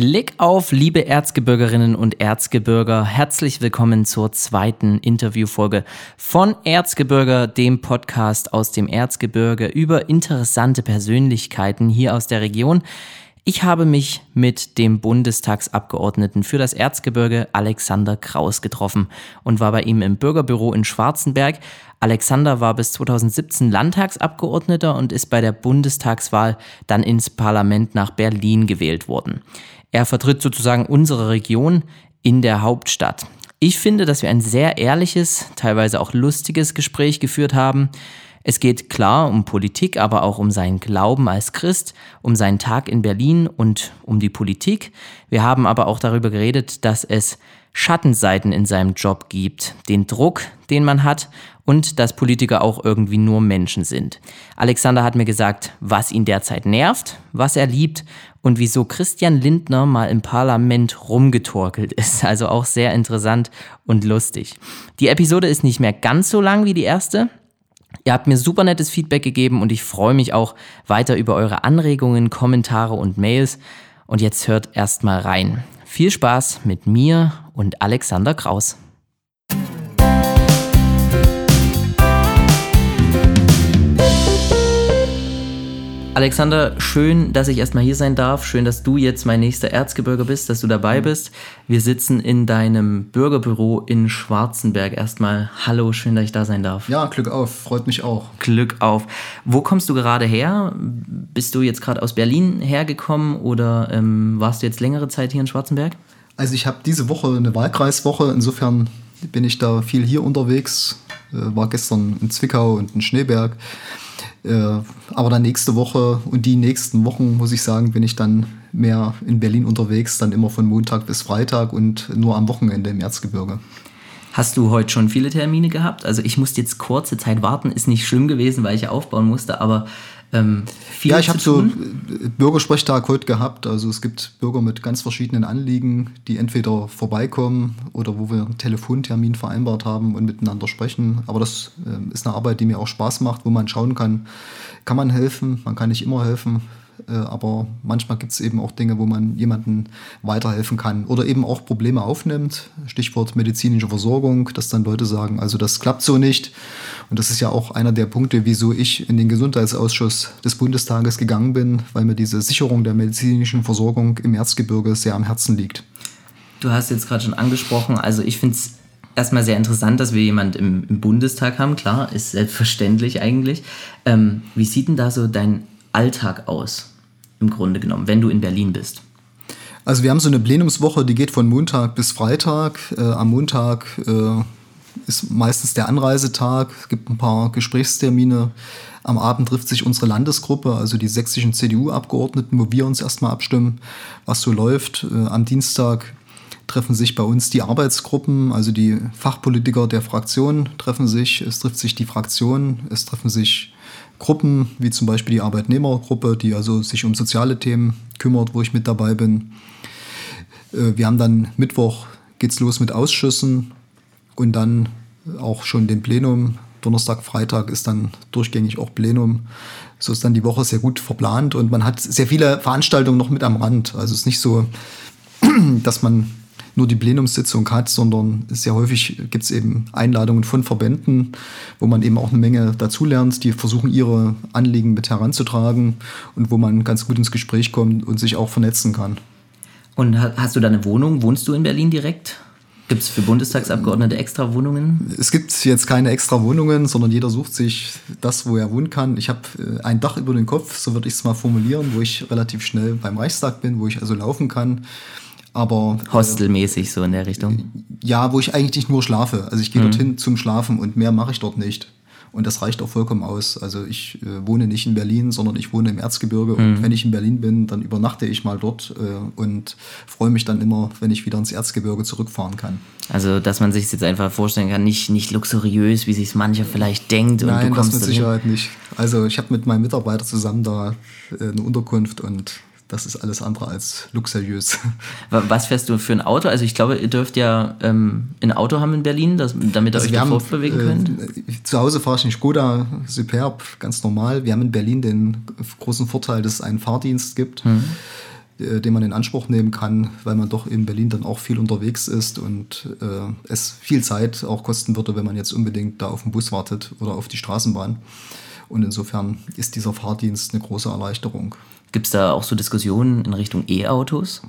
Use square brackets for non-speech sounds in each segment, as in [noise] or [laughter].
Klick auf, liebe Erzgebirgerinnen und Erzgebirger. Herzlich willkommen zur zweiten Interviewfolge von Erzgebirger, dem Podcast aus dem Erzgebirge über interessante Persönlichkeiten hier aus der Region. Ich habe mich mit dem Bundestagsabgeordneten für das Erzgebirge Alexander Kraus getroffen und war bei ihm im Bürgerbüro in Schwarzenberg. Alexander war bis 2017 Landtagsabgeordneter und ist bei der Bundestagswahl dann ins Parlament nach Berlin gewählt worden. Er vertritt sozusagen unsere Region in der Hauptstadt. Ich finde, dass wir ein sehr ehrliches, teilweise auch lustiges Gespräch geführt haben. Es geht klar um Politik, aber auch um seinen Glauben als Christ, um seinen Tag in Berlin und um die Politik. Wir haben aber auch darüber geredet, dass es Schattenseiten in seinem Job gibt, den Druck, den man hat und dass Politiker auch irgendwie nur Menschen sind. Alexander hat mir gesagt, was ihn derzeit nervt, was er liebt und wieso Christian Lindner mal im Parlament rumgetorkelt ist. [laughs] Also auch sehr interessant und lustig. Die Episode ist nicht mehr ganz so lang wie die erste, Ihr habt mir super nettes Feedback gegeben und ich freue mich auch weiter über eure Anregungen, Kommentare und Mails. Und jetzt hört erstmal rein. Viel Spaß mit mir und Alexander Kraus. Alexander, schön, dass ich erstmal hier sein darf. Schön, dass du jetzt mein nächster Erzgebirger bist, dass du dabei mhm. bist. Wir sitzen in deinem Bürgerbüro in Schwarzenberg. Erstmal hallo, schön, dass ich da sein darf. Ja, Glück auf, freut mich auch. Glück auf. Wo kommst du gerade her? Bist du jetzt gerade aus Berlin hergekommen oder ähm, warst du jetzt längere Zeit hier in Schwarzenberg? Also ich habe diese Woche eine Wahlkreiswoche, insofern bin ich da viel hier unterwegs. Äh, war gestern in Zwickau und in Schneeberg. Äh, aber dann nächste Woche und die nächsten Wochen, muss ich sagen, bin ich dann mehr in Berlin unterwegs, dann immer von Montag bis Freitag und nur am Wochenende im Erzgebirge. Hast du heute schon viele Termine gehabt? Also ich musste jetzt kurze Zeit warten, ist nicht schlimm gewesen, weil ich aufbauen musste, aber ähm, ja, ich habe so Bürgersprechtag heute gehabt. Also es gibt Bürger mit ganz verschiedenen Anliegen, die entweder vorbeikommen oder wo wir einen Telefontermin vereinbart haben und miteinander sprechen. Aber das äh, ist eine Arbeit, die mir auch Spaß macht, wo man schauen kann, kann man helfen, man kann nicht immer helfen. Äh, aber manchmal gibt es eben auch Dinge, wo man jemandem weiterhelfen kann oder eben auch Probleme aufnimmt. Stichwort medizinische Versorgung, dass dann Leute sagen, also das klappt so nicht. Und das ist ja auch einer der Punkte, wieso ich in den Gesundheitsausschuss des Bundestages gegangen bin, weil mir diese Sicherung der medizinischen Versorgung im Erzgebirge sehr am Herzen liegt. Du hast jetzt gerade schon angesprochen, also ich finde es erstmal sehr interessant, dass wir jemand im, im, Bundestag haben. Klar, ist selbstverständlich eigentlich. Ähm, wie sieht denn da so dein Alltag aus? Im Grunde genommen, wenn du in Berlin bist? Also wir haben so eine Plenumswoche, die geht von Montag bis Freitag. Äh, am Montag äh, ist meistens der Anreisetag. Es gibt ein paar Gesprächstermine. Am Abend trifft sich unsere Landesgruppe, also die sächsischen CDU-Abgeordneten, wo wir uns erstmal abstimmen, was so läuft. Äh, am Dienstag treffen sich bei uns die Arbeitsgruppen, also die Fachpolitiker der Fraktion treffen sich. Es trifft sich die Fraktion, es treffen sich Gruppen, wie zum Beispiel die Arbeitnehmergruppe, die also sich um soziale Themen kümmert, wo ich mit dabei bin. Äh, wir haben dann Mittwoch geht's los mit Ausschüssen und dann auch schon den Plenum. Donnerstag, Freitag ist dann durchgängig auch Plenum. So ist dann die Woche sehr gut verplant und man hat sehr viele Veranstaltungen noch mit am Rand. Also es ist nicht so, [clears throat] dass man nur die Plenumssitzung hat, sondern sehr häufig gibt es eben Einladungen von Verbänden, wo man eben auch eine Menge dazulernt, die versuchen, ihre Anliegen mit heranzutragen und wo man ganz gut ins Gespräch kommt und sich auch vernetzen kann. Und hast du da eine Wohnung? Wohnst du in Berlin direkt? Gibt es für Bundestagsabgeordnete extra Wohnungen? Es gibt jetzt keine extra Wohnungen, sondern jeder sucht sich das, wo er wohnen kann. Ich habe äh, ein Dach über den Kopf, so würde ich es mal formulieren, wo ich relativ schnell beim Reichstag bin, wo ich also laufen kann. Aber äh, Hostelmäßig so in der Richtung. Ja, wo ich eigentlich nur schlafe. Also ich gehe mhm. dorthin zum Schlafen und mehr mache ich dort nicht. Und das reicht auch vollkommen aus. Also ich äh, wohne nicht in Berlin, sondern ich wohne im Erzgebirge. Mhm. Und wenn ich in Berlin bin, dann übernachte ich mal dort äh, und freue mich dann immer, wenn ich wieder ins Erzgebirge zurückfahren kann. Also, dass man sich jetzt einfach vorstellen kann, nicht, nicht luxuriös, wie sich mancher vielleicht denkt. Nein, das mit Sicherheit nicht. Also ich habe mit meinem Mitarbeiter zusammen da äh, eine Unterkunft und das ist alles andere als luxuriös. Was fährst du für ein Auto? Also ich glaube, ihr dürft ja ähm, ein Auto haben in Berlin, das, damit ihr also euch da fortbewegen könnt. Äh, zu Hause fahre ich einen Skoda Superb, ganz normal. Wir haben in Berlin den großen Vorteil, dass es einen Fahrdienst gibt. Mhm. äh, den man in Anspruch nehmen kann, weil man doch in Berlin dann auch viel unterwegs ist und äh, es viel Zeit auch kosten würde, wenn man jetzt unbedingt da auf den Bus wartet oder auf die Straßenbahn. Und insofern ist dieser Fahrdienst eine große Erleichterung. Gibt es da auch so Diskussionen in Richtung E-Autos?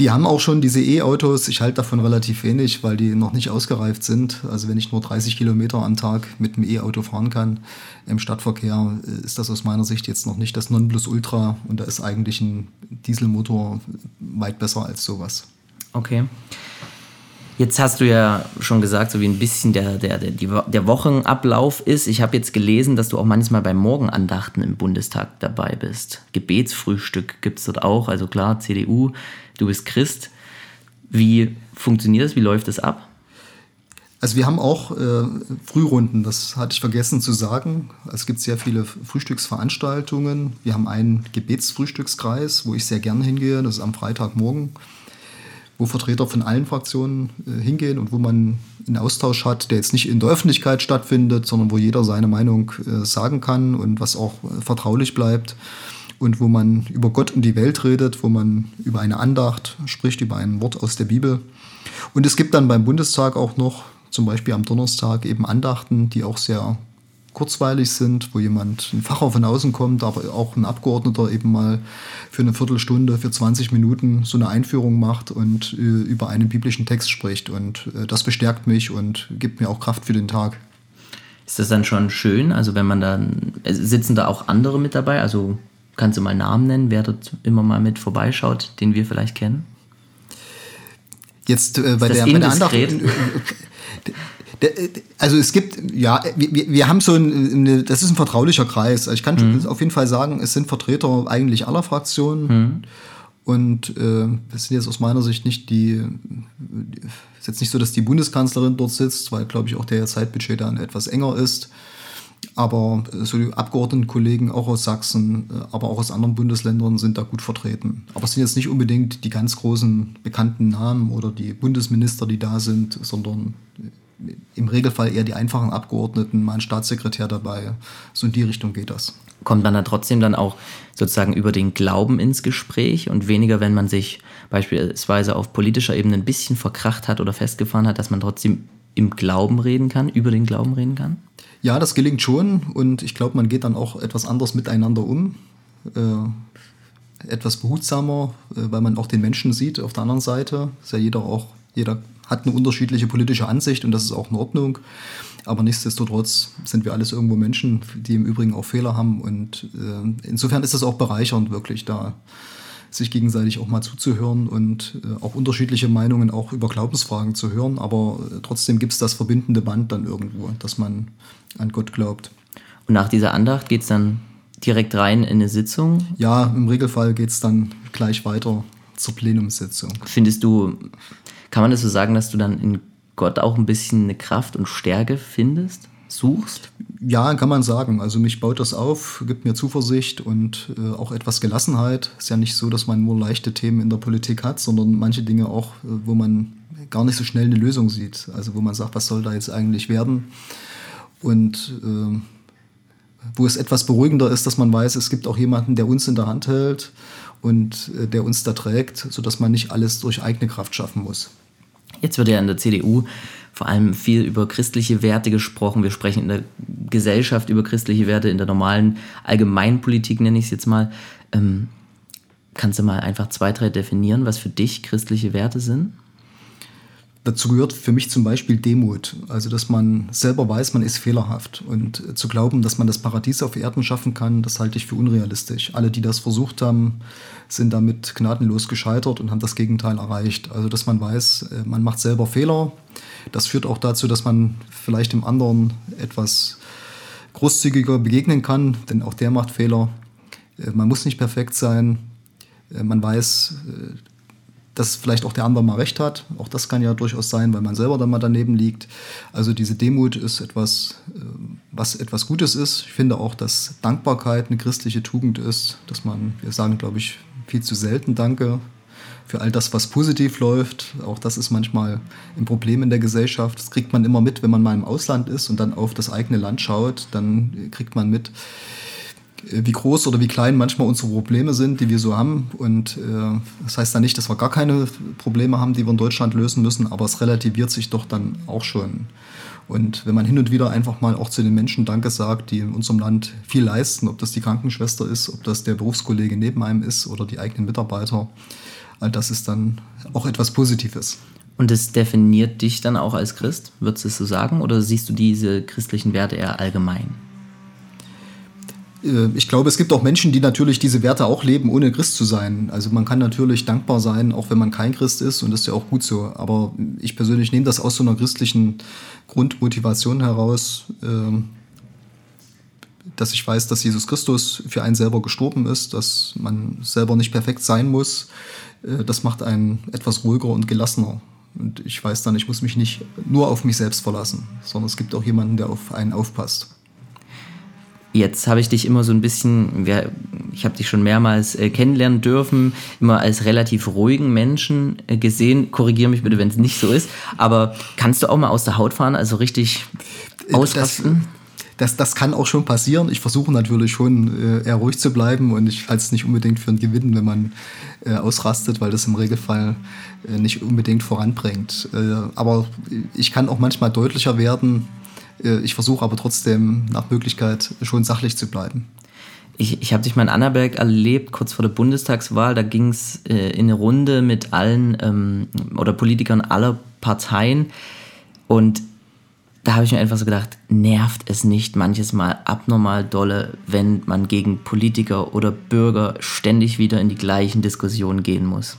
Die haben auch schon diese E-Autos. Ich halte davon relativ wenig, weil die noch nicht ausgereift sind. Also wenn ich nur 30 Kilometer am Tag mit einem E-Auto fahren kann im Stadtverkehr, ist das aus meiner Sicht jetzt noch nicht das Nonplusultra. Und da ist eigentlich ein Dieselmotor weit besser als sowas. Okay. Jetzt hast du ja schon gesagt, so wie ein bisschen der, der, der, der Wochenablauf ist. Ich habe jetzt gelesen, dass du auch manchmal bei Morgenandachten im Bundestag dabei bist. Gebetsfrühstück gibt es dort auch. Also klar, CDU, du bist Christ. Wie funktioniert das? Wie läuft das ab? Also wir haben auch äh, Frührunden, das hatte ich vergessen zu sagen. Es gibt sehr viele Frühstücksveranstaltungen. Wir haben einen Gebetsfrühstückskreis, wo ich sehr gerne hingehe. Das ist am Freitagmorgen wo Vertreter von allen Fraktionen äh, hingehen und wo man einen Austausch hat, der jetzt nicht in der Öffentlichkeit stattfindet, sondern wo jeder seine Meinung äh, sagen kann und was auch äh, vertraulich bleibt und wo man über Gott und die Welt redet, wo man über eine Andacht spricht, über ein Wort aus der Bibel. Und es gibt dann beim Bundestag auch noch, zum Beispiel am Donnerstag, eben Andachten, die auch sehr kurzweilig sind, wo jemand, ein Facher von außen kommt, aber auch ein Abgeordneter eben mal für eine Viertelstunde, für 20 Minuten so eine Einführung macht und äh, über einen biblischen Text spricht. Und äh, das bestärkt mich und gibt mir auch Kraft für den Tag. Ist das dann schon schön? Also wenn man dann, äh, sitzen da auch andere mit dabei? Also kannst du mal Namen nennen, wer dort immer mal mit vorbeischaut, den wir vielleicht kennen? Jetzt äh, bei, der, bei der Andacht. [laughs] Also es gibt, ja, wir, wir haben so ein, das ist ein vertraulicher Kreis. Also ich kann mhm. auf jeden Fall sagen, es sind Vertreter eigentlich aller Fraktionen. Mhm. Und äh, das sind jetzt aus meiner Sicht nicht die, es ist jetzt nicht so, dass die Bundeskanzlerin dort sitzt, weil, glaube ich, auch der Zeitbudget dann etwas enger ist. Aber äh, so die Abgeordnetenkollegen auch aus Sachsen, äh, aber auch aus anderen Bundesländern sind da gut vertreten. Aber es sind jetzt nicht unbedingt die ganz großen bekannten Namen oder die Bundesminister, die da sind, sondern im Regelfall eher die einfachen Abgeordneten, mal ein Staatssekretär dabei. So in die Richtung geht das. Kommt man da trotzdem dann auch sozusagen über den Glauben ins Gespräch und weniger, wenn man sich beispielsweise auf politischer Ebene ein bisschen verkracht hat oder festgefahren hat, dass man trotzdem im Glauben reden kann, über den Glauben reden kann? Ja, das gelingt schon und ich glaube, man geht dann auch etwas anders miteinander um. Äh, etwas behutsamer, äh, weil man auch den Menschen sieht auf der anderen Seite. Ist ja jeder auch, jeder hat eine unterschiedliche politische Ansicht und das ist auch in Ordnung. Aber nichtsdestotrotz sind wir alles irgendwo Menschen, die im Übrigen auch Fehler haben. Und äh, insofern ist es auch bereichernd, wirklich da sich gegenseitig auch mal zuzuhören und äh, auch unterschiedliche Meinungen auch über Glaubensfragen zu hören. Aber äh, trotzdem gibt es das verbindende Band dann irgendwo, dass man an Gott glaubt. Und nach dieser Andacht geht es dann direkt rein in eine Sitzung? Ja, im Regelfall geht es dann gleich weiter zur Plenumssitzung. Findest du, kann man das so sagen, dass du dann in Gott auch ein bisschen eine Kraft und Stärke findest, suchst? Ja, kann man sagen. Also mich baut das auf, gibt mir Zuversicht und äh, auch etwas Gelassenheit. Ist ja nicht so, dass man nur leichte Themen in der Politik hat, sondern manche Dinge auch, äh, wo man gar nicht so schnell eine Lösung sieht. Also wo man sagt, was soll da jetzt eigentlich werden? Und äh, wo es etwas beruhigender ist, dass man weiß, es gibt auch jemanden, der uns in der Hand hält und äh, der uns da trägt, sodass man nicht alles durch eigene Kraft schaffen muss. Jetzt wird ja in der CDU vor allem viel über christliche Werte gesprochen. Wir sprechen in der Gesellschaft über christliche Werte, in der normalen Allgemeinpolitik nenne ich es jetzt mal. Ähm, kannst du mal einfach zwei, drei definieren, was für dich christliche Werte sind? Dazu gehört für mich zum Beispiel Demut. Also, dass man selber weiß, man ist fehlerhaft. Und zu glauben, dass man das Paradies auf Erden schaffen kann, das halte ich für unrealistisch. Alle, die das versucht haben, sind damit gnadenlos gescheitert und haben das Gegenteil erreicht. Also, dass man weiß, äh, man macht selber Fehler. Das führt auch dazu, dass man vielleicht dem anderen etwas großzügiger begegnen kann, denn auch der macht Fehler. Äh, man muss nicht perfekt sein. Man weiß, dass vielleicht auch der andere mal recht hat. Auch das kann ja durchaus sein, weil man selber dann mal daneben liegt. Also diese Demut ist etwas, äh, was etwas Gutes ist. Ich finde auch, dass Dankbarkeit eine christliche Tugend ist, dass man, wir sagen, glaube ich, viel zu selten Danke für all das, was positiv läuft. Auch das ist manchmal ein Problem in der Gesellschaft. Das kriegt man immer mit, wenn man mal im Ausland ist und dann auf das eigene Land schaut, dann kriegt man mit, äh, wie groß oder wie klein manchmal unsere Probleme sind, die wir so haben. Und äh, das heißt dann nicht, dass wir gar keine Probleme haben, die wir in Deutschland lösen müssen, aber es relativiert sich doch dann auch schon. Und wenn man hin und wieder einfach mal auch zu den Menschen Danke sagt, die in unserem Land viel leisten, ob das die Krankenschwester ist, ob das der Berufskollege neben einem ist oder die eigenen Mitarbeiter, all das ist dann auch etwas Positives. Und das definiert dich dann auch als Christ, würdest du es so sagen? Oder siehst du diese christlichen Werte eher allgemein? Äh, ich glaube, es gibt auch Menschen, die natürlich diese Werte auch leben, ohne Christ zu sein. Also man kann natürlich dankbar sein, auch wenn man kein Christ ist, und das ist ja auch gut so. Aber ich persönlich nehme das aus so einer christlichen Grundmotivation heraus, ähm, dass ich weiß, dass Jesus Christus für einen selber gestorben ist, dass man selber nicht perfekt sein muss. Äh, das macht einen etwas ruhiger und gelassener. Und ich weiß dann, ich muss mich nicht nur auf mich selbst verlassen, sondern es gibt auch jemanden, der auf einen aufpasst. Jetzt habe ich dich immer so ein bisschen, ich habe dich schon mehrmals äh, kennenlernen dürfen, immer als relativ ruhigen Menschen äh, gesehen. Korrigiere mich bitte, wenn es nicht so ist. Aber kannst du auch mal aus der Haut fahren, also richtig äh, ausrasten? Das, das, das kann auch schon passieren. Ich versuche natürlich schon eher ruhig zu bleiben und ich halte es nicht unbedingt für einen Gewinn, wenn man ausrastet, weil das im Regelfall nicht unbedingt voranbringt. aber ich kann auch manchmal deutlicher werden, ich versuche aber trotzdem nach Möglichkeit schon sachlich zu bleiben. Ich, ich habe dich mal in Annaberg erlebt, kurz vor der Bundestagswahl. Da ging es äh, in eine Runde mit allen ähm, oder Politikern aller Parteien. Und da habe ich mir einfach so gedacht, nervt es nicht manches Mal abnormal dolle, wenn man gegen Politiker oder Bürger ständig wieder in die gleichen Diskussionen gehen muss?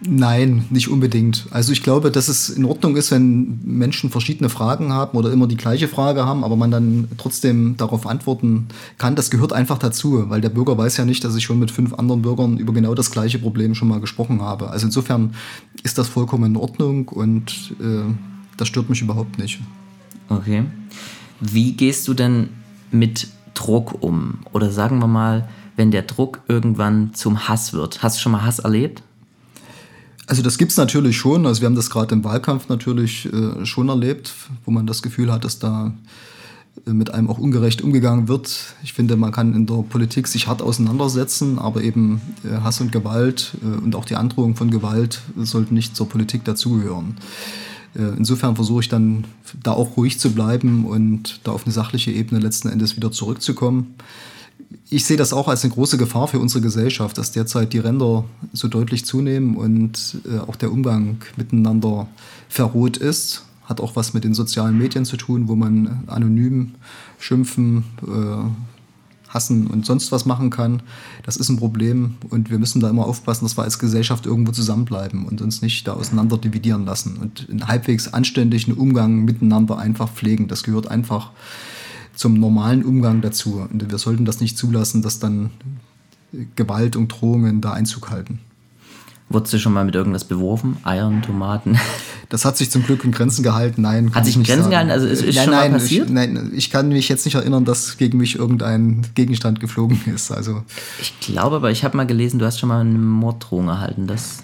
Nein, nicht unbedingt. Also ich glaube, dass es in Ordnung ist, wenn Menschen verschiedene Fragen haben oder immer die gleiche Frage haben, aber man dann trotzdem darauf antworten kann. Das gehört einfach dazu, weil der Bürger weiß ja nicht, dass ich schon mit fünf anderen Bürgern über genau das gleiche Problem schon mal gesprochen habe. Also insofern ist das vollkommen in Ordnung und äh, das stört mich überhaupt nicht. Okay. Wie gehst du denn mit Druck um? Oder sagen wir mal, wenn der Druck irgendwann zum Hass wird. Hast du schon mal Hass erlebt? Also das gibt es natürlich schon. Also wir haben das gerade im Wahlkampf natürlich äh, schon erlebt, wo man das Gefühl hat, dass da äh, mit einem auch ungerecht umgegangen wird. Ich finde, man kann in der Politik sich hart auseinandersetzen, aber eben äh, Hass und Gewalt äh, und auch die Androhung von Gewalt sollten nicht zur Politik dazugehören. Insofern versuche ich dann da auch ruhig zu bleiben und da auf eine sachliche Ebene letzten Endes wieder zurückzukommen ich sehe das auch als eine große Gefahr für unsere Gesellschaft, dass derzeit die Ränder so deutlich zunehmen und äh, auch der Umgang miteinander verroht ist. Hat auch was mit den sozialen Medien zu tun, wo man anonym schimpfen, äh, hassen und sonst was machen kann. Das ist ein Problem und wir müssen da immer aufpassen, dass wir als Gesellschaft irgendwo zusammenbleiben und uns nicht da auseinander dividieren lassen und einen halbwegs anständigen Umgang miteinander einfach pflegen. Das gehört einfach zum normalen Umgang dazu. Und wir sollten das nicht zulassen, dass dann Gewalt und Drohungen da Einzug halten. Wurdest du schon mal mit irgendwas beworfen? Eiern, Tomaten? [laughs] Das hat sich zum Glück in Grenzen gehalten. Nein. Hat sich in Grenzen sagen. gehalten? Also ist, ist nein, schon nein, mal passiert? Ich, nein, ich kann mich jetzt nicht erinnern, dass gegen mich irgendein Gegenstand geflogen ist. Also ich glaube, aber ich habe mal gelesen, du hast schon mal eine Morddrohung erhalten. Das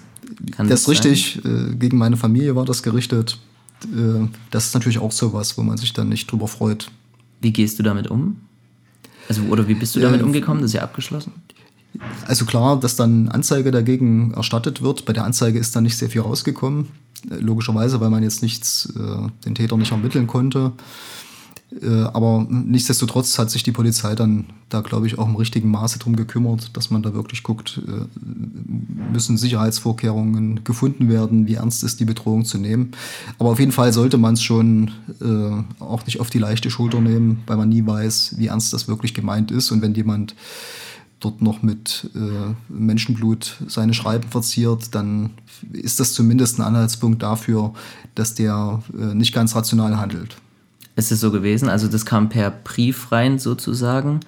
kann das ist richtig. Äh, gegen meine Familie war das gerichtet. Äh, das ist natürlich auch sowas, wo man sich dann nicht drüber freut. Wie gehst du damit um? Also, oder wie bist du damit äh, umgekommen? Das ist ja abgeschlossen. Also klar, dass dann Anzeige dagegen erstattet wird. Bei der Anzeige ist dann nicht sehr viel rausgekommen. Äh, logischerweise, weil man jetzt nichts, äh, den Täter nicht ermitteln konnte. Äh, aber nichtsdestotrotz hat sich die Polizei dann da, glaube ich, auch im richtigen Maße drum gekümmert, dass man da wirklich guckt, äh, müssen Sicherheitsvorkehrungen gefunden werden, wie ernst ist die Bedrohung zu nehmen. Aber auf jeden Fall sollte man es schon äh, auch nicht auf die leichte Schulter nehmen, weil man nie weiß, wie ernst das wirklich gemeint ist. Und wenn jemand dort noch mit äh, Menschenblut seine Schreiben verziert, dann ist das zumindest ein Anhaltspunkt dafür, dass der äh, nicht ganz rational handelt. Ist es so gewesen? Also das kam per Brief rein sozusagen?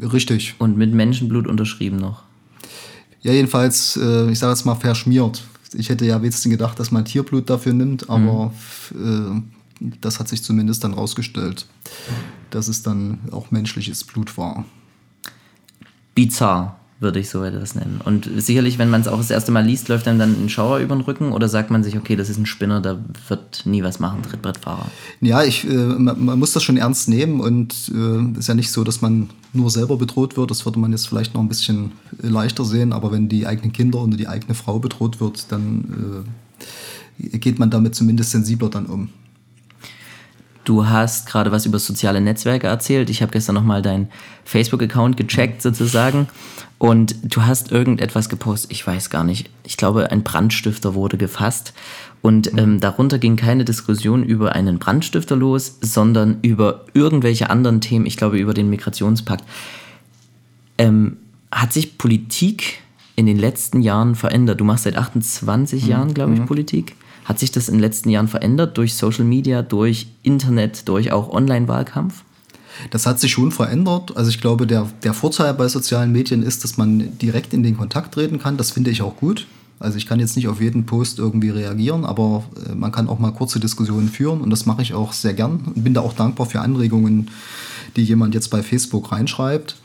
Richtig. Und mit Menschenblut unterschrieben noch? Ja, jedenfalls, äh, ich sage jetzt mal verschmiert. Ich hätte ja wenigstens gedacht, dass man Tierblut dafür nimmt, aber mhm. das hat sich zumindest dann rausgestellt, dass es dann auch menschliches Blut war. Bizarr. Würde ich so etwas nennen. Und sicherlich, wenn man es auch das erste Mal liest, läuft einem dann ein Schauer über den Rücken oder sagt man sich, okay, das ist ein Spinner, da wird nie was machen, Trittbrettfahrer. Ja, ich, äh, man, man, muss das schon ernst nehmen und äh, ist ja nicht so, dass man nur selber bedroht wird. Das würde man jetzt vielleicht noch ein bisschen leichter sehen, aber wenn die eigenen Kinder oder die eigene Frau bedroht wird, dann äh, geht man damit zumindest sensibler dann um. Du hast gerade was über soziale Netzwerke erzählt. Ich habe gestern nochmal deinen Facebook-Account gecheckt sozusagen und du hast irgendetwas gepostet. Ich weiß gar nicht. Ich glaube, ein Brandstifter wurde gefasst und ähm, darunter ging keine Diskussion über einen Brandstifter los, sondern über irgendwelche anderen Themen. Ich glaube, über den Migrationspakt. Ähm, hat sich Politik in den letzten Jahren verändert? Du machst seit 28 mhm. Jahren, glaube ich, mhm. Politik. Hat sich das in den letzten Jahren verändert durch Social Media, durch Internet, durch auch Online-Wahlkampf? Das hat sich schon verändert. Also ich glaube, der, der Vorteil bei sozialen Medien ist, dass man direkt in den Kontakt treten kann. Das finde ich auch gut. Also ich kann jetzt nicht auf jeden Post irgendwie reagieren, aber äh, man kann auch mal kurze Diskussionen führen und das mache ich auch sehr gern und bin da auch dankbar für Anregungen, die jemand jetzt bei Facebook reinschreibt.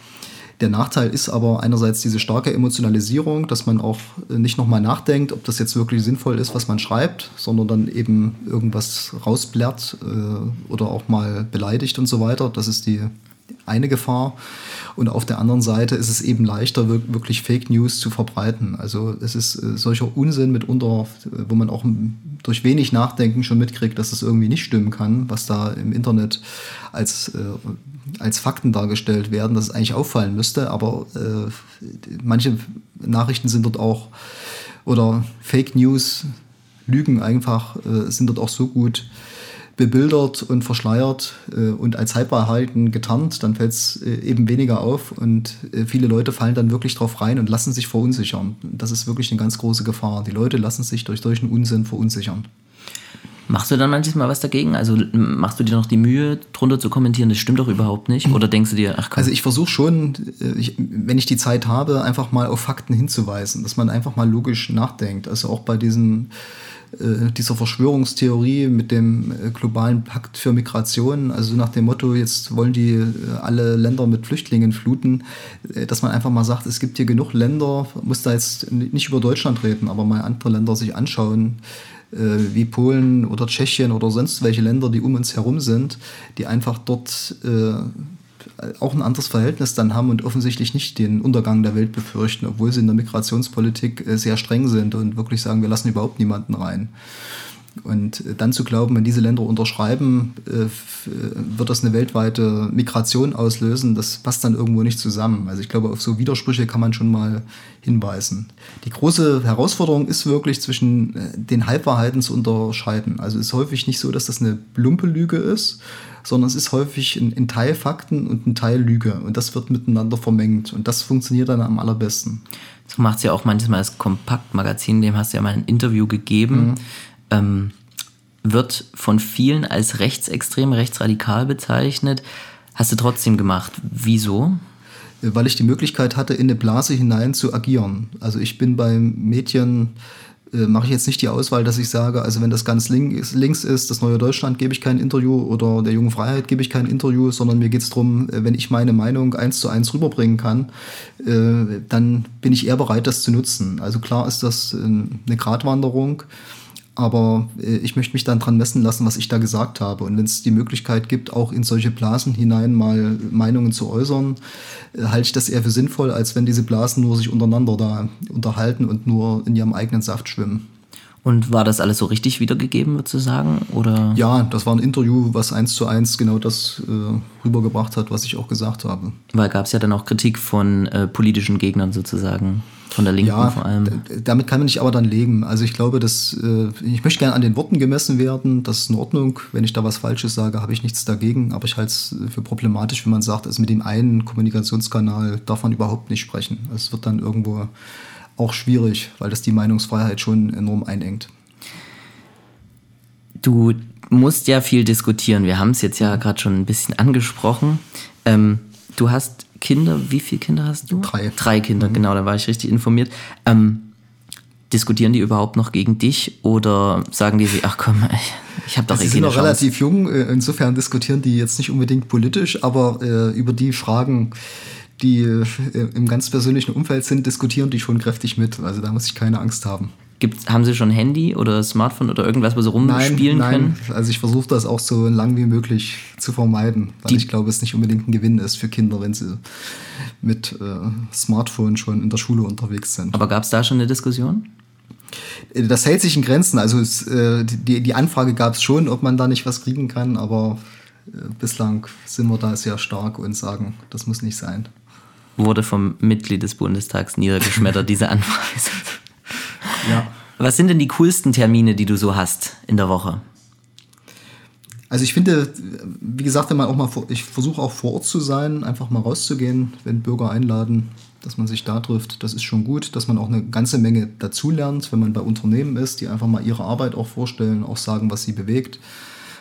Der Nachteil ist aber einerseits diese starke Emotionalisierung, dass man auch nicht nochmal nachdenkt, ob das jetzt wirklich sinnvoll ist, was man schreibt, sondern dann eben irgendwas rausblärt äh, oder auch mal beleidigt und so weiter. Das ist die eine Gefahr. Und auf der anderen Seite ist es eben leichter, wirklich Fake News zu verbreiten. Also es ist äh, solcher Unsinn mitunter, wo man auch durch wenig Nachdenken schon mitkriegt, dass es irgendwie nicht stimmen kann, was da im Internet als, äh, als Fakten dargestellt werden, dass es eigentlich auffallen müsste. Aber äh, manche Nachrichten sind dort auch, oder Fake News, Lügen einfach, äh, sind dort auch so gut bebildert und verschleiert äh, und als Halbwahrheiten getarnt, dann fällt es äh, eben weniger auf und äh, viele Leute fallen dann wirklich drauf rein und lassen sich verunsichern. Das ist wirklich eine ganz große Gefahr. Die Leute lassen sich durch solchen Unsinn verunsichern. Machst du dann manches Mal was dagegen? Also machst du dir noch die Mühe, drunter zu kommentieren, das stimmt doch überhaupt nicht? Oder denkst du dir, ach komm. Also ich versuche schon, äh, ich, wenn ich die Zeit habe, einfach mal auf Fakten hinzuweisen, dass man einfach mal logisch nachdenkt. Also auch bei diesen dieser Verschwörungstheorie mit dem äh, globalen Pakt für Migration, also nach dem Motto, jetzt wollen die äh, alle Länder mit Flüchtlingen fluten, dass man einfach mal sagt, es gibt hier genug Länder, muss da jetzt nicht über Deutschland reden, aber mal andere Länder sich anschauen, wie Polen oder Tschechien oder sonst welche Länder, die um uns herum sind, die einfach dort auch ein anderes Verhältnis dann haben und offensichtlich nicht den Untergang der Welt befürchten, obwohl sie in der Migrationspolitik äh, sehr streng sind und wirklich sagen, wir lassen überhaupt niemanden rein. Und äh, dann zu glauben, wenn diese Länder unterschreiben, äh, wird das eine weltweite Migration auslösen, das passt dann irgendwo nicht zusammen. Also ich glaube, auf so Widersprüche kann man schon mal hinweisen. Die große Herausforderung ist wirklich zwischen den Halbwahrheiten zu unterscheiden. Also es ist häufig nicht so, dass das eine plumpe Lüge ist, sondern es ist häufig ein, ein Teil Fakten und ein Teil Lüge. Und das wird miteinander vermengt. Und das funktioniert dann am allerbesten. So macht es ja auch manchmal das Kompaktmagazin, dem hast du ja mal ein Interview gegeben. Mhm. Ähm, wird von vielen als rechtsextrem, rechtsradikal bezeichnet. Hast du trotzdem gemacht. Wieso? Weil ich die Möglichkeit hatte, in eine Blase hinein zu agieren. Also ich bin beim Mädchen äh, mache ich jetzt nicht die Auswahl, dass ich sage, also wenn das ganz links, links ist, das neue Deutschland, gebe ich kein Interview oder der jungen Freiheit gebe ich kein Interview, sondern mir geht es darum, äh, wenn ich meine Meinung eins zu eins rüberbringen kann, äh, dann bin ich eher bereit, das zu nutzen. Also klar ist das äh, eine Gratwanderung. Aber äh, ich möchte mich dann dran messen lassen, was ich da gesagt habe. Und wenn es die Möglichkeit gibt, auch in solche Blasen hinein mal Meinungen zu äußern, äh, halte ich das eher für sinnvoll, als wenn diese Blasen nur sich untereinander da unterhalten und nur in ihrem eigenen Saft schwimmen. Und war das alles so richtig wiedergegeben, würdest du sagen? Oder? Ja, das war ein Interview, was eins zu eins genau das äh, rübergebracht hat, was ich auch gesagt habe. Weil gab es ja dann auch Kritik von äh, politischen Gegnern sozusagen. Von der Linken ja, vor allem. Damit kann man nicht aber dann leben. Also ich glaube, dass äh, ich möchte gerne an den Worten gemessen werden. Das ist in Ordnung. Wenn ich da was Falsches sage, habe ich nichts dagegen. Aber ich halte es für problematisch, wenn man sagt, also mit dem einen Kommunikationskanal darf man überhaupt nicht sprechen. Es wird dann irgendwo auch schwierig, weil das die Meinungsfreiheit schon enorm einengt. Du musst ja viel diskutieren. Wir haben es jetzt ja gerade schon ein bisschen angesprochen. Ähm, du hast Kinder, wie viele Kinder hast du? Drei. Drei Kinder, mhm. genau, da war ich richtig informiert. Ähm, diskutieren die überhaupt noch gegen dich oder sagen die sich, ach komm, [laughs] ich, ich habe doch also eh Sie sind noch relativ jung, äh, insofern diskutieren die jetzt nicht unbedingt politisch, aber äh, über die Fragen, die äh, im ganz persönlichen Umfeld sind, diskutieren die schon kräftig mit. Also da muss ich keine Angst haben. Gibt's, haben Sie schon Handy oder Smartphone oder irgendwas, wo Sie rumspielen nein, können? Nein, also ich versuche das auch so lang wie möglich zu vermeiden, weil Die- ich glaube, es nicht unbedingt ein Gewinn ist für Kinder, wenn sie mit äh, Smartphone schon in der Schule unterwegs sind. Aber gab es da schon eine Diskussion? Äh, Das hält sich in Grenzen. Also es, äh, die, die Anfrage gab es schon, ob man da nicht was kriegen kann, aber äh, bislang sind wir da sehr stark und sagen, das muss nicht sein. Wurde vom Mitglied des Bundestags niedergeschmettert, diese Anweisung. Ja. Was sind denn die coolsten Termine, die du so hast in der Woche? Also ich finde, wie gesagt, man auch mal, ich versuche auch vor Ort zu sein, einfach mal rauszugehen, wenn Bürger einladen, dass man sich da trifft, das ist schon gut, dass man auch eine ganze Menge dazulernt, wenn man bei Unternehmen ist, die einfach mal ihre Arbeit auch vorstellen, auch sagen, was sie bewegt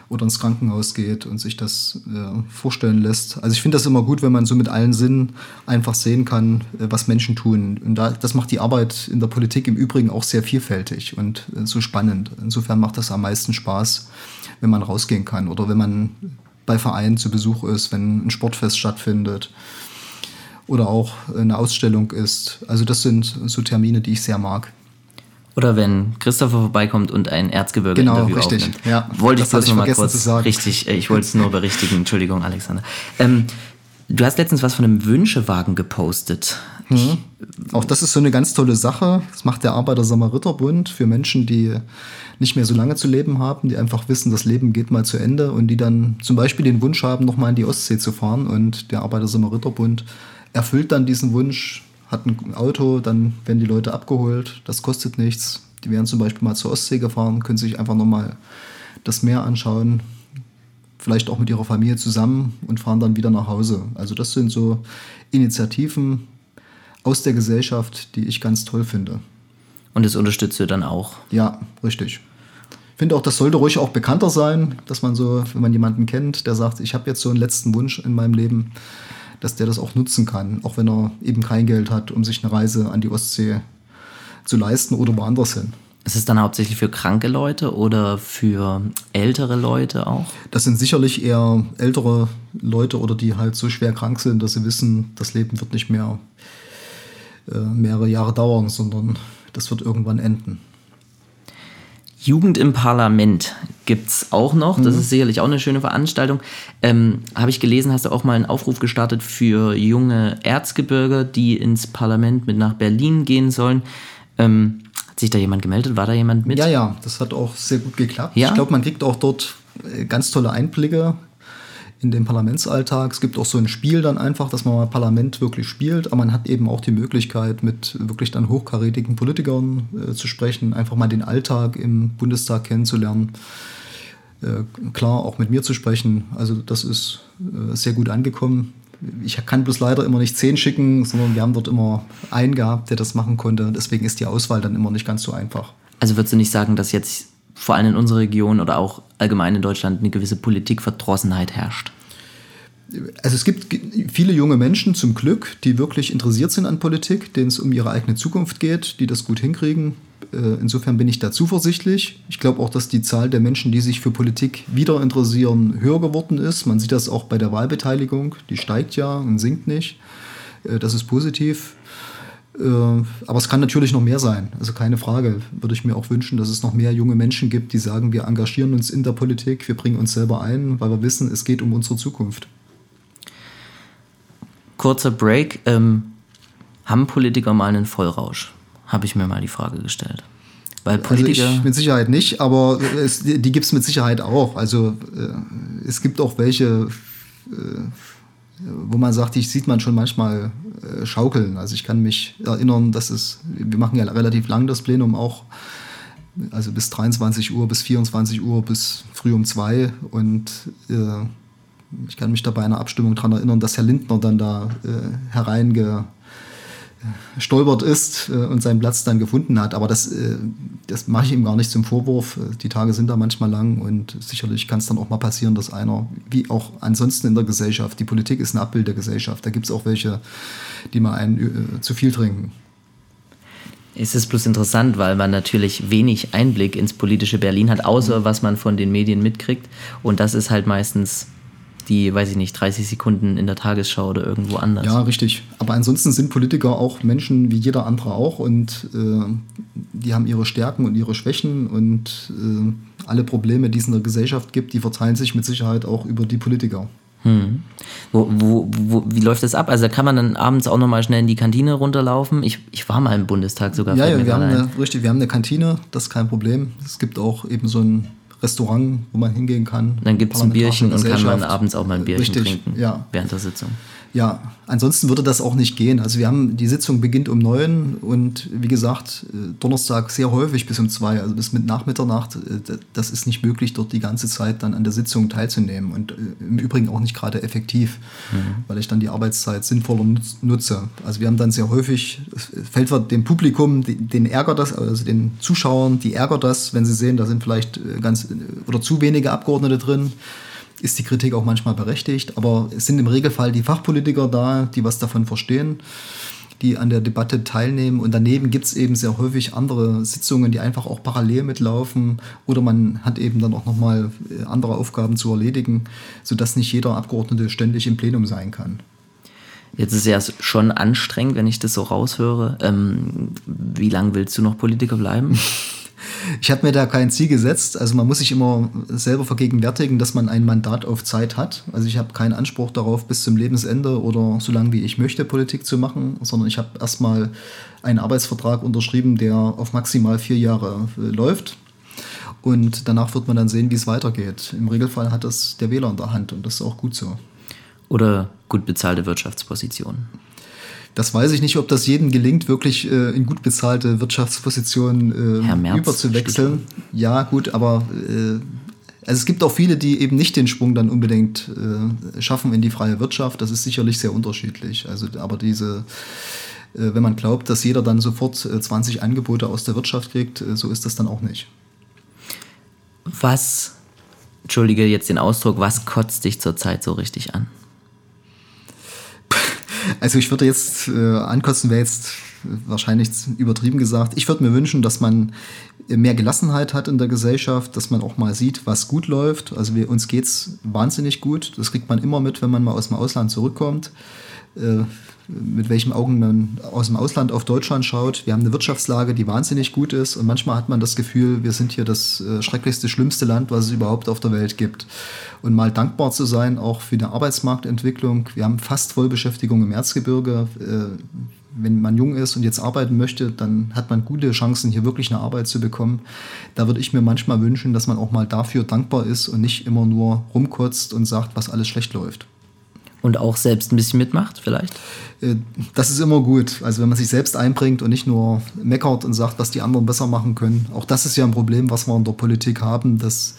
oder ins Krankenhaus geht und sich das äh, vorstellen lässt. Also ich finde das immer gut, wenn man so mit allen Sinnen einfach sehen kann, äh, was Menschen tun. Und da, das macht die Arbeit in der Politik im Übrigen auch sehr vielfältig und äh, so spannend. Insofern macht das am meisten Spaß, wenn man rausgehen kann oder wenn man bei Vereinen zu Besuch ist, wenn ein Sportfest stattfindet oder auch eine Ausstellung ist. Also das sind so Termine, die ich sehr mag. Oder wenn Christopher vorbeikommt und ein Erzgebirge-Interview Genau, richtig. aufnimmt. Ja, wollte ich das bloß ich noch mal kurz zu sagen. richtig, äh, ich wollte es nur berichtigen. Entschuldigung, Alexander. Ähm, du hast letztens was von einem Wünschewagen gepostet. Mhm. Auch das ist so eine ganz tolle Sache. Das macht der Arbeiter-Samariter-Bund für Menschen, die nicht mehr so lange zu leben haben, die einfach wissen, das Leben geht mal zu Ende und die dann zum Beispiel den Wunsch haben, nochmal in die Ostsee zu fahren. Und der Arbeiter-Samariter-Bund erfüllt dann diesen Wunsch, hat ein Auto, dann werden die Leute abgeholt, das kostet nichts. Die werden zum Beispiel mal zur Ostsee gefahren, können sich einfach nochmal das Meer anschauen, vielleicht auch mit ihrer Familie zusammen und fahren dann wieder nach Hause. Also das sind so Initiativen aus der Gesellschaft, die ich ganz toll finde. Und das unterstützt du dann auch. Ja, richtig. Ich finde auch, das sollte ruhig auch bekannter sein, dass man so, wenn man jemanden kennt, der sagt, ich habe jetzt so einen letzten Wunsch in meinem Leben, dass der das auch nutzen kann, auch wenn er eben kein Geld hat, um sich eine Reise an die Ostsee zu leisten oder woanders hin. Ist es dann hauptsächlich für kranke Leute oder für ältere Leute auch? Das sind sicherlich eher ältere Leute oder die halt so schwer krank sind, dass sie wissen, das Leben wird nicht mehr äh, mehrere Jahre dauern, sondern das wird irgendwann enden. Jugend im Parlament gibt es auch noch. Das Mhm. ist sicherlich auch eine schöne Veranstaltung. Ähm, Habe ich gelesen, hast du auch mal einen Aufruf gestartet für junge Erzgebirger, die ins Parlament mit nach Berlin gehen sollen. Ähm, hat sich da jemand gemeldet? War da jemand mit? Ja, ja, das hat auch sehr gut geklappt. Ja? Ich glaube, man kriegt auch dort äh, ganz tolle Einblicke in den Parlamentsalltag. Es gibt auch so ein Spiel dann einfach, dass man mal Parlament wirklich spielt, aber man hat eben auch die Möglichkeit, mit wirklich dann hochkarätigen Politikern äh, zu sprechen, einfach mal den Alltag im Bundestag kennenzulernen. Äh, klar, auch mit mir zu sprechen. Also das ist äh, sehr gut angekommen. Ich kann bloß leider immer nicht zehn schicken, sondern wir haben dort immer einen gehabt, der das machen konnte. Deswegen ist die Auswahl dann immer nicht ganz so einfach. Also würdest du nicht sagen, dass jetzt vor allem in unserer Region oder auch allgemein in Deutschland eine gewisse Politikverdrossenheit herrscht? Also es gibt viele junge Menschen zum Glück, die wirklich interessiert sind an Politik, denen es um ihre eigene Zukunft geht, die das gut hinkriegen. Äh, Insofern bin ich da zuversichtlich. Ich glaube auch, dass die Zahl der Menschen, die sich für Politik wieder interessieren, höher geworden ist. Man sieht das auch bei der Wahlbeteiligung. Die steigt ja und sinkt nicht. Äh, Das ist positiv. Äh, Aber es kann natürlich noch mehr sein. Also keine Frage. Würde ich mir auch wünschen, dass es noch mehr junge Menschen gibt, die sagen, wir engagieren uns in der Politik, wir bringen uns selber ein, weil wir wissen, es geht um unsere Zukunft. Kurzer Break. Ähm, haben Politiker mal einen Vollrausch? Habe ich mir mal die Frage gestellt. Weil Politiker. Also ich mit Sicherheit nicht, aber es, die gibt es mit Sicherheit auch. Also äh, es gibt auch welche, äh, wo man sagt, die sieht man schon manchmal äh, schaukeln. Also ich kann mich erinnern, dass es, wir machen ja relativ lang das Plenum auch, also bis 23 Uhr, bis 24 Uhr, bis früh um zwei und äh, ich kann mich da bei einer Abstimmung daran erinnern, dass Herr Lindner dann da äh, hereinge stolpert ist äh, und seinen Platz dann gefunden hat. Aber das, äh, das mache ich ihm gar nicht zum Vorwurf. Äh, Die Tage sind da manchmal lang und sicherlich kann es dann auch mal passieren, dass einer, wie auch ansonsten in der Gesellschaft, die Politik ist ein Abbild der Gesellschaft. Da gibt es auch welche, die mal einen zu viel trinken. Es ist bloß interessant, weil man natürlich wenig Einblick ins politische Berlin hat, außer was man von den Medien mitkriegt. Und das ist halt meistens die, weiß ich nicht, 30 Sekunden in der Tagesschau oder irgendwo anders. Ja, richtig. Aber ansonsten sind Politiker auch Menschen wie jeder andere auch und äh, die haben ihre Stärken und ihre Schwächen und äh, alle Probleme, die es in der Gesellschaft gibt, die verteilen sich mit Sicherheit auch über die Politiker. Hm. Wo, wo, wo, wie läuft das ab? Also da kann man dann abends auch nochmal schnell in die Kantine runterlaufen. Ich, ich war mal im Bundestag sogar. Ja, ja wir, haben eine, richtig, wir haben eine Kantine, das ist kein Problem. Es gibt auch eben so ein Restaurant, wo man hingehen kann. Dann gibt es ein Bierchen und kann man abends auch mal ein Bierchen richtig, trinken ja. während der Sitzung. Ja, ansonsten würde das auch nicht gehen. Also wir haben, die Sitzung beginnt um neun und wie gesagt, äh, Donnerstag sehr häufig bis um zwei, also bis mit nach Mitternacht. Äh, das ist nicht möglich, dort die ganze Zeit dann an der Sitzung teilzunehmen und äh, im Übrigen auch nicht gerade effektiv, mhm. weil ich dann die Arbeitszeit sinnvoller nutze. Also wir haben dann sehr häufig, fällt dem Publikum, den ärgert das, also den Zuschauern, die ärgert das, wenn sie sehen, da sind vielleicht ganz oder zu wenige Abgeordnete drin ist die Kritik auch manchmal berechtigt, aber es sind im Regelfall die Fachpolitiker da, die was davon verstehen, die an der Debatte teilnehmen. Und daneben gibt es eben sehr häufig andere Sitzungen, die einfach auch parallel mitlaufen oder man hat eben dann auch nochmal äh, andere Aufgaben zu erledigen, sodass nicht jeder Abgeordnete ständig im Plenum sein kann. Jetzt ist es ja schon anstrengend, wenn ich das so raushöre. Ähm, wie lange willst du noch Politiker bleiben? [laughs] Ich habe mir da kein Ziel gesetzt. Also man muss sich immer selber vergegenwärtigen, dass man ein Mandat auf Zeit hat. Also ich habe keinen Anspruch darauf, bis zum Lebensende oder so lange wie ich möchte Politik zu machen, sondern ich habe erstmal einen Arbeitsvertrag unterschrieben, der auf maximal vier Jahre äh, läuft. Und danach wird man dann sehen, wie es weitergeht. Im Regelfall hat das der Wähler in der Hand und das ist auch gut so. Oder gut bezahlte Wirtschaftspositionen. Das weiß ich nicht, ob das jedem gelingt, wirklich äh, in gut bezahlte Wirtschaftspositionen äh, überzuwechseln. Ja, gut, aber äh, also es gibt auch viele, die eben nicht den Sprung dann unbedingt äh, schaffen in die freie Wirtschaft. Das ist sicherlich sehr unterschiedlich. Also, aber diese, äh, wenn man glaubt, dass jeder dann sofort 20 äh, Angebote aus der Wirtschaft kriegt, so ist das dann auch nicht. Was, entschuldige jetzt den Ausdruck, was kotzt dich zurzeit so richtig an? Also ich würde jetzt äh, ankosten, wäre jetzt wahrscheinlich übertrieben gesagt. Ich würde mir wünschen, dass man mehr Gelassenheit hat in der Gesellschaft, dass man auch mal sieht, was gut läuft. Also wir, uns geht es wahnsinnig gut. Das kriegt man immer mit, wenn man mal aus dem Ausland zurückkommt. Äh, mit welchen Augen man aus dem Ausland auf Deutschland schaut. Wir haben eine Wirtschaftslage, die wahnsinnig gut ist und manchmal hat man das Gefühl, wir sind hier das äh, schrecklichste, schlimmste Land, was es überhaupt auf der Welt gibt. Und mal dankbar zu sein, auch für die Arbeitsmarktentwicklung. Wir haben fast Vollbeschäftigung im Erzgebirge. Äh, wenn man jung ist und jetzt arbeiten möchte, dann hat man gute Chancen, hier wirklich eine Arbeit zu bekommen. Da würde ich mir manchmal wünschen, dass man auch mal dafür dankbar ist und nicht immer nur rumkotzt und sagt, was alles schlecht läuft. Und auch selbst ein bisschen mitmacht, vielleicht? Äh, das ist immer gut. Also wenn man sich selbst einbringt und nicht nur meckert und sagt, was die anderen besser machen können. Auch das ist ja ein Problem, was wir in der Politik haben, dass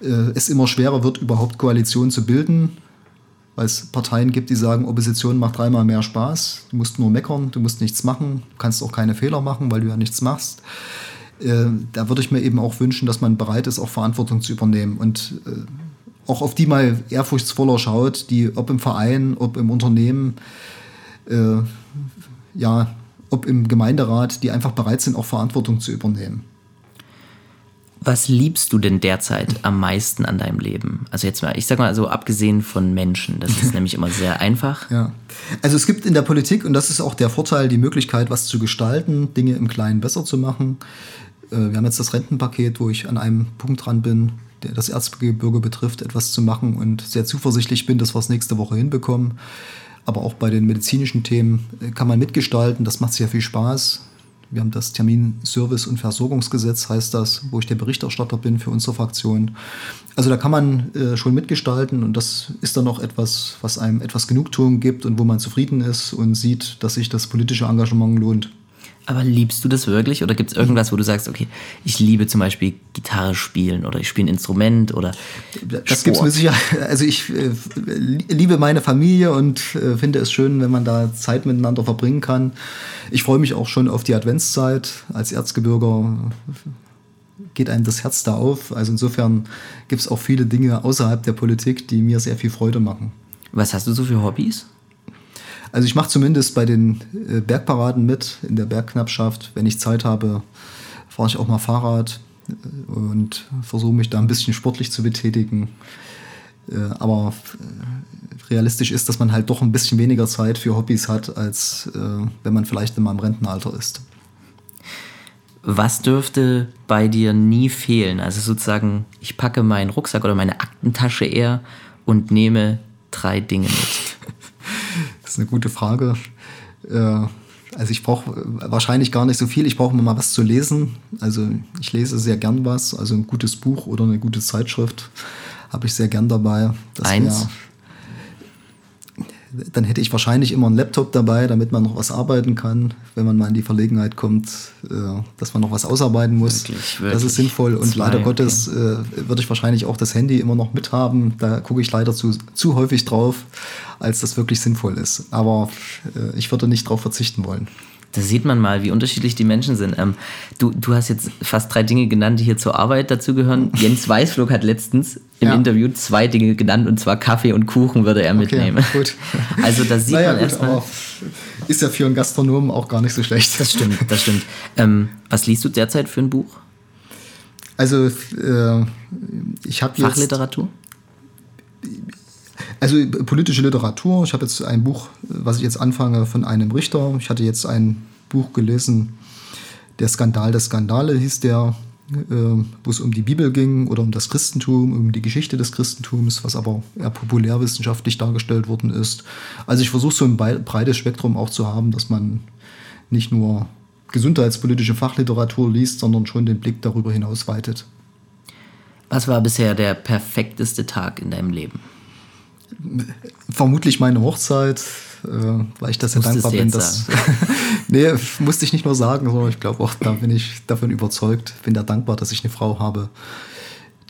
äh, es immer schwerer wird, überhaupt Koalitionen zu bilden. Weil es Parteien gibt, die sagen, Opposition macht dreimal mehr Spaß. Du musst nur meckern, du musst nichts machen, du kannst auch keine Fehler machen, weil du ja nichts machst. Äh, da würde ich mir eben auch wünschen, dass man bereit ist, auch Verantwortung zu übernehmen. Und auch auf die mal ehrfurchtsvoller schaut, die ob im Verein, ob im Unternehmen, äh, ja, ob im Gemeinderat, die einfach bereit sind, auch Verantwortung zu übernehmen. Was liebst du denn derzeit am meisten an deinem Leben? Also jetzt mal, ich sag mal so abgesehen von Menschen, das ist [laughs] nämlich immer sehr einfach. Ja. Also es gibt in der Politik, und das ist auch der Vorteil, die Möglichkeit, was zu gestalten, Dinge im Kleinen besser zu machen. Äh, wir haben jetzt das Rentenpaket, wo ich an einem Punkt dran bin, das Erzgebirge betrifft, etwas zu machen und sehr zuversichtlich bin, dass wir es nächste Woche hinbekommen. Aber auch bei den medizinischen Themen äh, kann man mitgestalten, das macht sehr viel Spaß. Wir haben das Terminservice- und Versorgungsgesetz, heißt das, wo ich der Berichterstatter bin für unsere Fraktion. Also da kann man äh, schon mitgestalten und das ist dann auch etwas, was einem etwas Genugtuung gibt und wo man zufrieden ist und sieht, dass sich das politische Engagement lohnt. Aber liebst du das wirklich? Oder gibt es irgendwas, wo du sagst, okay, ich liebe zum Beispiel Gitarre spielen oder ich spiele ein Instrument oder. Das gibt es mir sicher. Also ich äh, liebe meine Familie und äh, finde es schön, wenn man da Zeit miteinander verbringen kann. Ich freue mich auch schon auf die Adventszeit. Als Erzgebirger geht einem das Herz da auf. Also insofern gibt es auch viele Dinge außerhalb der Politik, die mir sehr viel Freude machen. Was hast du so für Hobbys? Also ich mache zumindest bei den äh, Bergparaden mit, in der Bergknappschaft. Wenn ich Zeit habe, fahre ich auch mal Fahrrad äh, und versuche mich da ein bisschen sportlich zu betätigen. Äh, aber äh, realistisch ist, dass man halt doch ein bisschen weniger Zeit für Hobbys hat, als äh, wenn man vielleicht in meinem Rentenalter ist. Was dürfte bei dir nie fehlen? Also sozusagen, ich packe meinen Rucksack oder meine Aktentasche eher und nehme drei Dinge mit. Das ist eine gute Frage. Also ich brauche wahrscheinlich gar nicht so viel. Ich brauche mal was zu lesen. Also ich lese sehr gern was. Also ein gutes Buch oder eine gute Zeitschrift habe ich sehr gern dabei. Das Eins. Dann hätte ich wahrscheinlich immer einen Laptop dabei, damit man noch was arbeiten kann, wenn man mal in die Verlegenheit kommt, äh, dass man noch was ausarbeiten muss. Wirklich, wirklich. Das ist sinnvoll. Und Zwei, leider okay. Gottes äh, würde ich wahrscheinlich auch das Handy immer noch mithaben. Da gucke ich leider zu, zu häufig drauf, als das wirklich sinnvoll ist. Aber äh, ich würde nicht darauf verzichten wollen. Da sieht man mal, wie unterschiedlich die Menschen sind. Ähm, du, du hast jetzt fast drei Dinge genannt, die hier zur Arbeit dazugehören. [laughs] Jens Weißflug hat letztens im ja. Interview zwei Dinge genannt, und zwar Kaffee und Kuchen würde er mitnehmen. Okay, gut. [laughs] Also da sieht naja, man erstmal. Ist ja für einen Gastronomen auch gar nicht so schlecht. Das stimmt, das stimmt. Ähm, was liest du derzeit für ein Buch? Also äh, ich habe Fachliteratur? Also politische Literatur. Ich habe jetzt ein Buch, was ich jetzt anfange, von einem Richter. Ich hatte jetzt ein Buch gelesen, Der Skandal der Skandale hieß der, äh, wo es um die Bibel ging oder um das Christentum, um die Geschichte des Christentums, was aber eher populärwissenschaftlich dargestellt worden ist. Also ich versuche so ein breites Spektrum auch zu haben, dass man nicht nur gesundheitspolitische Fachliteratur liest, sondern schon den Blick darüber hinaus weitet. Was war bisher der perfekteste Tag in deinem Leben? Vermutlich meine Hochzeit, äh, weil ich das sehr dankbar bin. Dass, [laughs] nee, musste ich nicht nur sagen, sondern ich glaube auch, da bin ich davon überzeugt, bin da dankbar, dass ich eine Frau habe,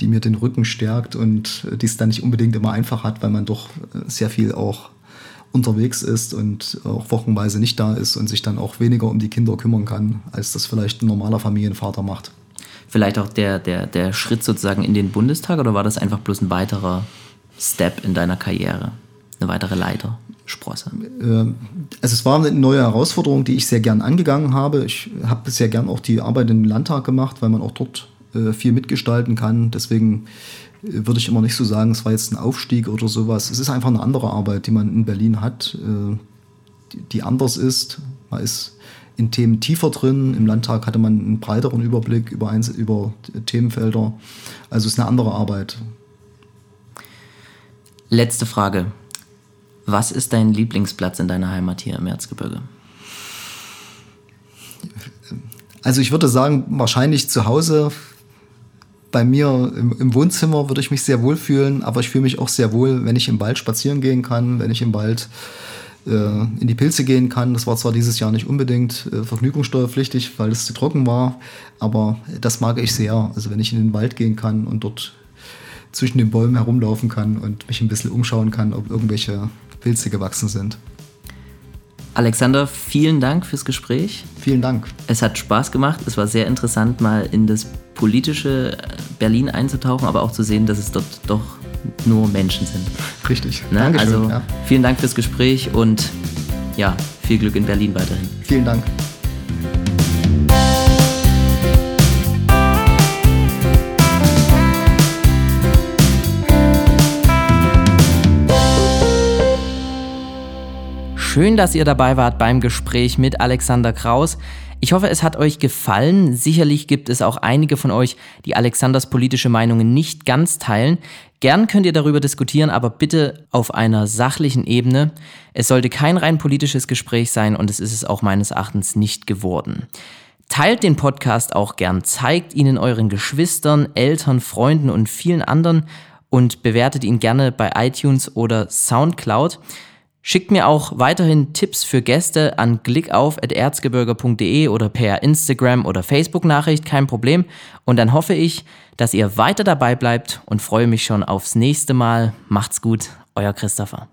die mir den Rücken stärkt und die es dann nicht unbedingt immer einfach hat, weil man doch sehr viel auch unterwegs ist und auch wochenweise nicht da ist und sich dann auch weniger um die Kinder kümmern kann, als das vielleicht ein normaler Familienvater macht. Vielleicht auch der, der, der Schritt sozusagen in den Bundestag oder war das einfach bloß ein weiterer Step in deiner Karriere? Eine weitere Leitersprosse? Ähm, also es war eine neue Herausforderung, die ich sehr gern angegangen habe. Ich habe sehr gern auch die Arbeit im Landtag gemacht, weil man auch dort äh, viel mitgestalten kann. Deswegen äh, würde ich immer nicht so sagen, es war jetzt ein Aufstieg oder sowas. Es ist einfach eine andere Arbeit, die man in Berlin hat, äh, die anders ist. Man ist in Themen tiefer drin. Im Landtag hatte man einen breiteren Überblick über, über Themenfelder. Also es ist eine andere Arbeit. Letzte Frage. Was ist dein Lieblingsplatz in deiner Heimat hier im Erzgebirge? Also ich würde sagen, wahrscheinlich zu Hause. Bei mir im, im, Wohnzimmer würde ich mich sehr wohl fühlen, aber ich fühle mich auch sehr wohl, wenn ich im Wald spazieren gehen kann, wenn ich im Wald äh, in die Pilze gehen kann. Das war zwar dieses Jahr nicht unbedingt äh, vergnügungssteuerpflichtig, weil es zu trocken war, aber das mag ich sehr. Also wenn ich in den Wald gehen kann und dort zwischen den Bäumen herumlaufen kann und mich ein bisschen umschauen kann, ob irgendwelche Pilze gewachsen sind. Alexander, vielen Dank fürs Gespräch. Vielen Dank. Es hat Spaß gemacht. Es war sehr interessant, mal in das politische Berlin einzutauchen, aber auch zu sehen, dass es dort doch nur Menschen sind. Richtig. Ne? Dankeschön, also ja. vielen Dank fürs Gespräch und ja, viel Glück in Berlin weiterhin. Vielen Dank. Schön, dass ihr dabei wart beim Gespräch mit Alexander Kraus. Ich hoffe, es hat euch gefallen. Sicherlich gibt es auch einige von euch, die Alexanders politische Meinungen nicht ganz teilen. Gern könnt ihr darüber diskutieren, aber bitte auf einer sachlichen Ebene. Es sollte kein rein politisches Gespräch sein und es ist es auch meines Erachtens nicht geworden. Teilt den Podcast auch gern, zeigt ihn euren Geschwistern, Eltern, Freunden und vielen anderen und bewertet ihn gerne bei iTunes oder SoundCloud. Schickt mir auch weiterhin Tipps für Gäste an klickauf.erzgebirger.de oder per Instagram oder Facebook Nachricht, kein Problem. Und dann hoffe ich, dass ihr weiter dabei bleibt und freue mich schon aufs nächste Mal. Macht's gut, euer Christopher.